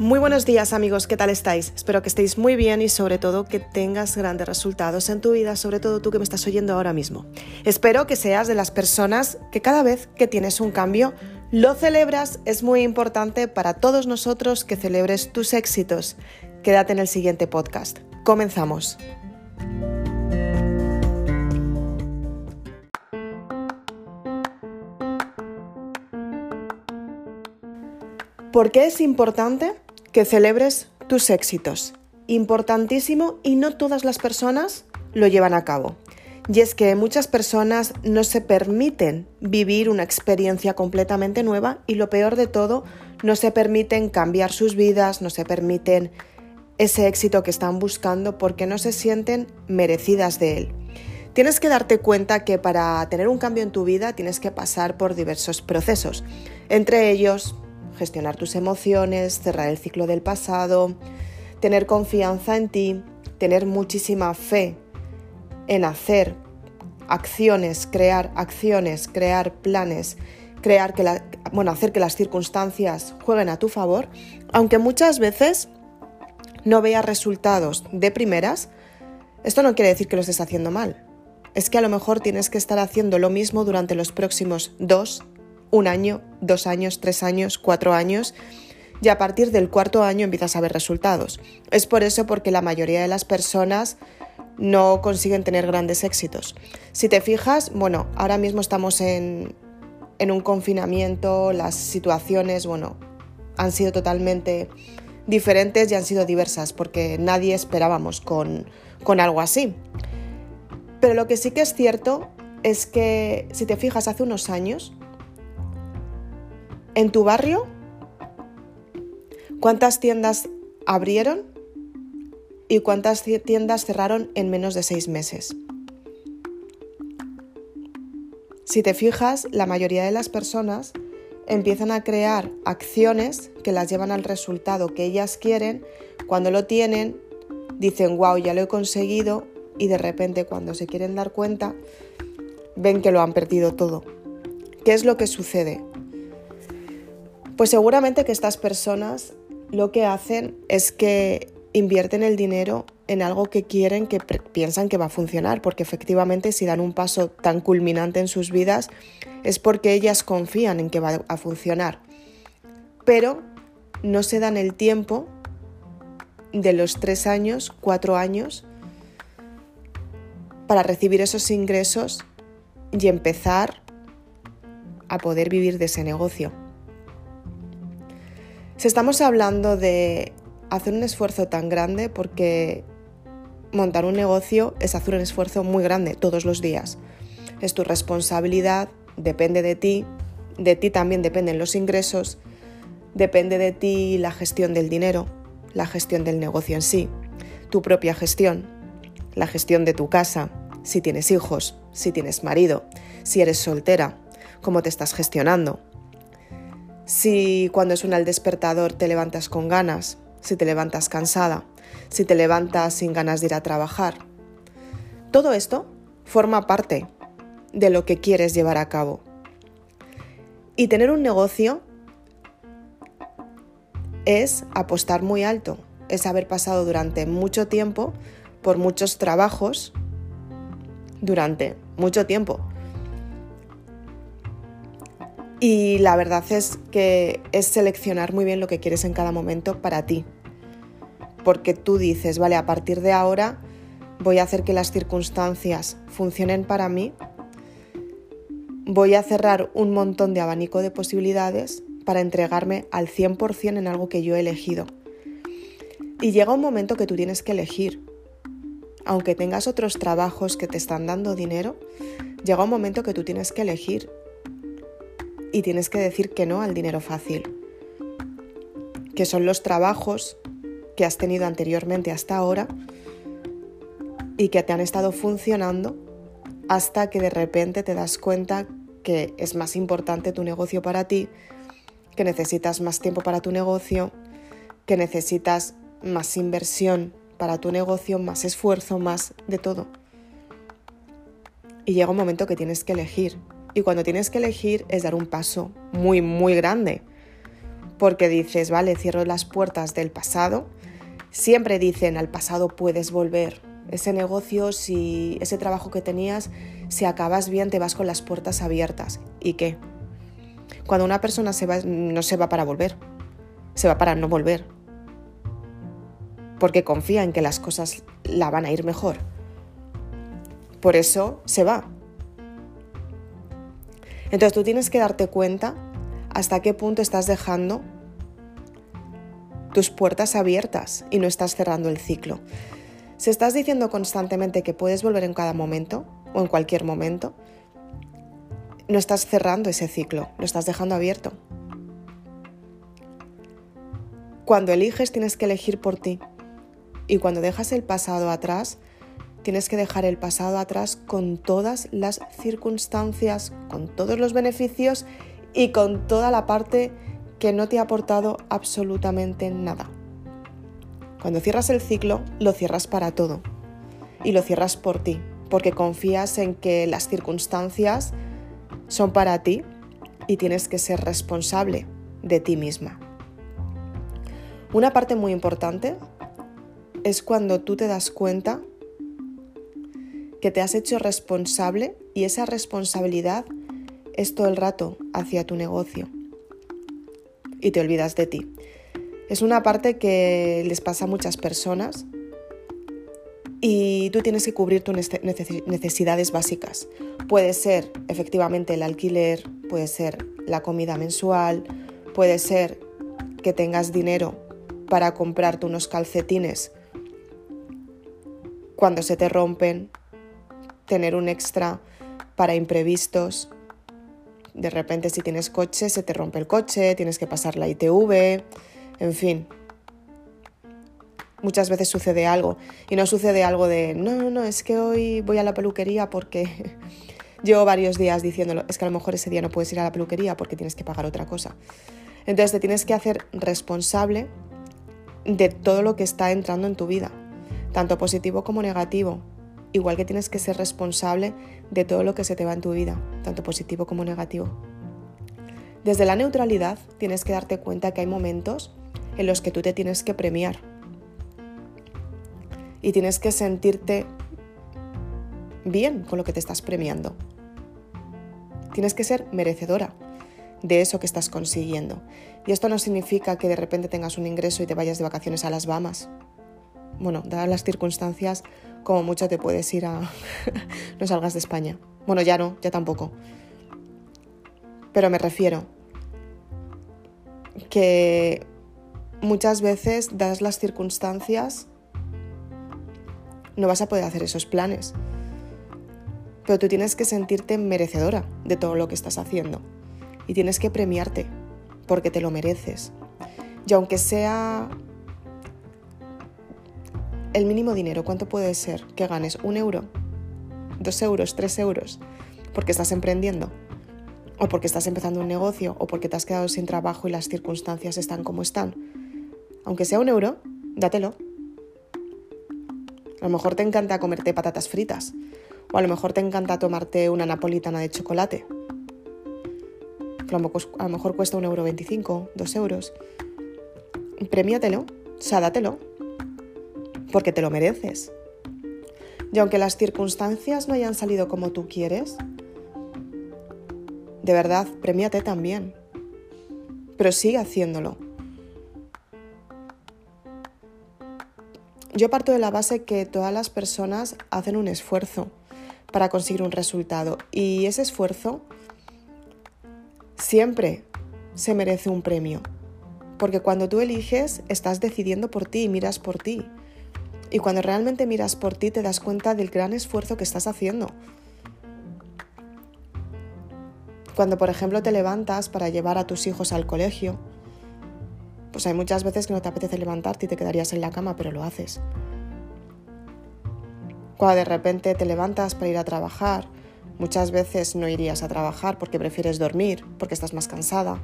Muy buenos días amigos, ¿qué tal estáis? Espero que estéis muy bien y sobre todo que tengas grandes resultados en tu vida, sobre todo tú que me estás oyendo ahora mismo. Espero que seas de las personas que cada vez que tienes un cambio lo celebras. Es muy importante para todos nosotros que celebres tus éxitos. Quédate en el siguiente podcast. Comenzamos. ¿Por qué es importante que celebres tus éxitos? Importantísimo y no todas las personas lo llevan a cabo. Y es que muchas personas no se permiten vivir una experiencia completamente nueva y lo peor de todo, no se permiten cambiar sus vidas, no se permiten ese éxito que están buscando porque no se sienten merecidas de él. Tienes que darte cuenta que para tener un cambio en tu vida tienes que pasar por diversos procesos, entre ellos gestionar tus emociones, cerrar el ciclo del pasado, tener confianza en ti, tener muchísima fe en hacer acciones, crear acciones, crear planes, crear que bueno, hacer que las circunstancias jueguen a tu favor, aunque muchas veces no veas resultados de primeras, esto no quiere decir que lo estés haciendo mal. Es que a lo mejor tienes que estar haciendo lo mismo durante los próximos dos, un año, dos años, tres años, cuatro años y a partir del cuarto año empiezas a ver resultados. Es por eso porque la mayoría de las personas no consiguen tener grandes éxitos. Si te fijas, bueno, ahora mismo estamos en, en un confinamiento, las situaciones, bueno, han sido totalmente diferentes y han sido diversas porque nadie esperábamos con, con algo así. Pero lo que sí que es cierto es que si te fijas hace unos años, en tu barrio, ¿cuántas tiendas abrieron y cuántas tiendas cerraron en menos de seis meses? Si te fijas, la mayoría de las personas empiezan a crear acciones que las llevan al resultado que ellas quieren. Cuando lo tienen, dicen, wow, ya lo he conseguido y de repente cuando se quieren dar cuenta, ven que lo han perdido todo. ¿Qué es lo que sucede? Pues seguramente que estas personas lo que hacen es que invierten el dinero en algo que quieren, que piensan que va a funcionar, porque efectivamente si dan un paso tan culminante en sus vidas es porque ellas confían en que va a funcionar. Pero no se dan el tiempo de los tres años, cuatro años, para recibir esos ingresos y empezar a poder vivir de ese negocio. Si estamos hablando de hacer un esfuerzo tan grande, porque montar un negocio es hacer un esfuerzo muy grande todos los días. Es tu responsabilidad, depende de ti, de ti también dependen los ingresos, depende de ti la gestión del dinero, la gestión del negocio en sí, tu propia gestión, la gestión de tu casa, si tienes hijos, si tienes marido, si eres soltera, cómo te estás gestionando, si cuando suena el despertador te levantas con ganas, si te levantas cansada, si te levantas sin ganas de ir a trabajar. Todo esto forma parte de lo que quieres llevar a cabo. Y tener un negocio es apostar muy alto, es haber pasado durante mucho tiempo por muchos trabajos durante mucho tiempo. Y la verdad es que es seleccionar muy bien lo que quieres en cada momento para ti. Porque tú dices, vale, a partir de ahora voy a hacer que las circunstancias funcionen para mí, voy a cerrar un montón de abanico de posibilidades para entregarme al 100% en algo que yo he elegido. Y llega un momento que tú tienes que elegir. Aunque tengas otros trabajos que te están dando dinero, llega un momento que tú tienes que elegir y tienes que decir que no al dinero fácil, que son los trabajos que has tenido anteriormente hasta ahora y que te han estado funcionando hasta que de repente te das cuenta que es más importante tu negocio para ti, que necesitas más tiempo para tu negocio, que necesitas más inversión para tu negocio, más esfuerzo, más de todo. Y llega un momento que tienes que elegir y cuando tienes que elegir es dar un paso muy, muy grande. porque dices, vale, cierro las puertas del pasado. Siempre dicen, al pasado puedes volver. Ese negocio, si ese trabajo que tenías, si acabas bien, te vas con las puertas abiertas. ¿Y qué? Cuando una persona se va, no se va para volver, se va para no volver. Porque confía en que las cosas la van a ir mejor. Por eso se va. Entonces tú tienes que darte cuenta hasta qué punto estás dejando tus puertas abiertas y no estás cerrando el ciclo. Si estás diciendo constantemente que puedes volver en cada momento o en cualquier momento, no estás cerrando ese ciclo, lo estás dejando abierto. Cuando eliges tienes que elegir por ti. Y cuando dejas el pasado atrás, tienes que dejar el pasado atrás con todas las circunstancias, con todos los beneficios y con toda la parte que no te ha aportado absolutamente nada. Cuando cierras el ciclo, lo cierras para todo. Y lo cierras por ti, porque confías en que las circunstancias son para ti y tienes que ser responsable de ti misma. Una parte muy importante es cuando tú te das cuenta que te has hecho responsable y esa responsabilidad es todo el rato hacia tu negocio y te olvidas de ti. Es una parte que les pasa a muchas personas y tú tienes que cubrir tus necesidades básicas. Puede ser efectivamente el alquiler, puede ser la comida mensual, puede ser que tengas dinero para comprarte unos calcetines cuando se te rompen, tener un extra para imprevistos. De repente si tienes coche, se te rompe el coche, tienes que pasar la ITV, en fin, muchas veces sucede algo y no sucede algo de, no, no, no, es que hoy voy a la peluquería porque llevo varios días diciéndolo, es que a lo mejor ese día no puedes ir a la peluquería porque tienes que pagar otra cosa. Entonces te tienes que hacer responsable de todo lo que está entrando en tu vida, tanto positivo como negativo, igual que tienes que ser responsable de todo lo que se te va en tu vida, tanto positivo como negativo. Desde la neutralidad tienes que darte cuenta que hay momentos en los que tú te tienes que premiar y tienes que sentirte bien con lo que te estás premiando. Tienes que ser merecedora de eso que estás consiguiendo. Y esto no significa que de repente tengas un ingreso y te vayas de vacaciones a las Bahamas. Bueno, dadas las circunstancias, como mucho te puedes ir a... no salgas de España. Bueno, ya no, ya tampoco. Pero me refiero que muchas veces, dadas las circunstancias, no vas a poder hacer esos planes. Pero tú tienes que sentirte merecedora de todo lo que estás haciendo. Y tienes que premiarte, porque te lo mereces. Y aunque sea el mínimo dinero, ¿cuánto puede ser que ganes? ¿Un euro? ¿Dos euros? ¿Tres euros? Porque estás emprendiendo. O porque estás empezando un negocio. O porque te has quedado sin trabajo y las circunstancias están como están. Aunque sea un euro, dátelo. A lo mejor te encanta comerte patatas fritas. O a lo mejor te encanta tomarte una napolitana de chocolate. A lo mejor cuesta un euro veinticinco, dos euros. Premiátelo, o sea, dátelo. Porque te lo mereces. Y aunque las circunstancias no hayan salido como tú quieres, de verdad, premiate también. Pero sigue haciéndolo Yo parto de la base que todas las personas hacen un esfuerzo para conseguir un resultado y ese esfuerzo siempre se merece un premio. Porque cuando tú eliges, estás decidiendo por ti y miras por ti. Y cuando realmente miras por ti, te das cuenta del gran esfuerzo que estás haciendo. Cuando, por ejemplo, te levantas para llevar a tus hijos al colegio, pues hay muchas veces que no te apetece levantarte y te quedarías en la cama, pero lo haces. Cuando de repente te levantas para ir a trabajar, muchas veces no irías a trabajar porque prefieres dormir, porque estás más cansada,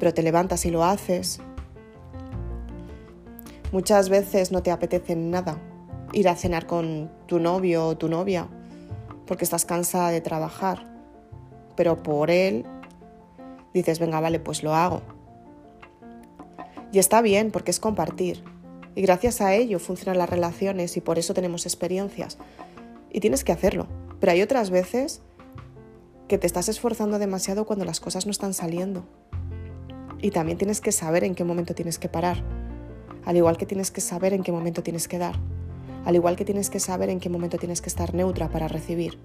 pero te levantas y lo haces. Muchas veces no te apetece nada ir a cenar con tu novio o tu novia porque estás cansada de trabajar, pero por él dices, venga, vale, pues lo hago. Y está bien porque es compartir. Y gracias a ello funcionan las relaciones y por eso tenemos experiencias. Y tienes que hacerlo. Pero hay otras veces que te estás esforzando demasiado cuando las cosas no están saliendo. Y también tienes que saber en qué momento tienes que parar. Al igual que tienes que saber en qué momento tienes que dar. Al igual que tienes que saber en qué momento tienes que estar neutra para recibir.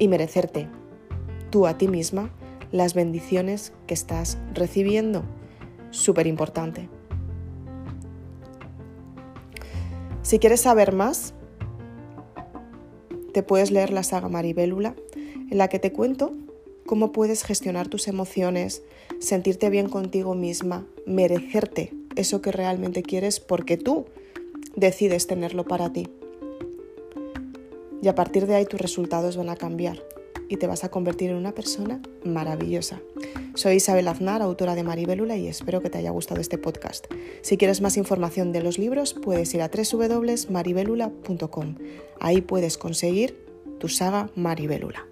Y merecerte, tú a ti misma, las bendiciones que estás recibiendo. Súper importante. Si quieres saber más, te puedes leer la saga Maribélula, en la que te cuento cómo puedes gestionar tus emociones, sentirte bien contigo misma, merecerte eso que realmente quieres porque tú decides tenerlo para ti. Y a partir de ahí tus resultados van a cambiar y te vas a convertir en una persona maravillosa. Soy Isabel Aznar, autora de Maribélula, y espero que te haya gustado este podcast. Si quieres más información de los libros, puedes ir a www.maribelula.com. Ahí puedes conseguir tu saga Maribélula.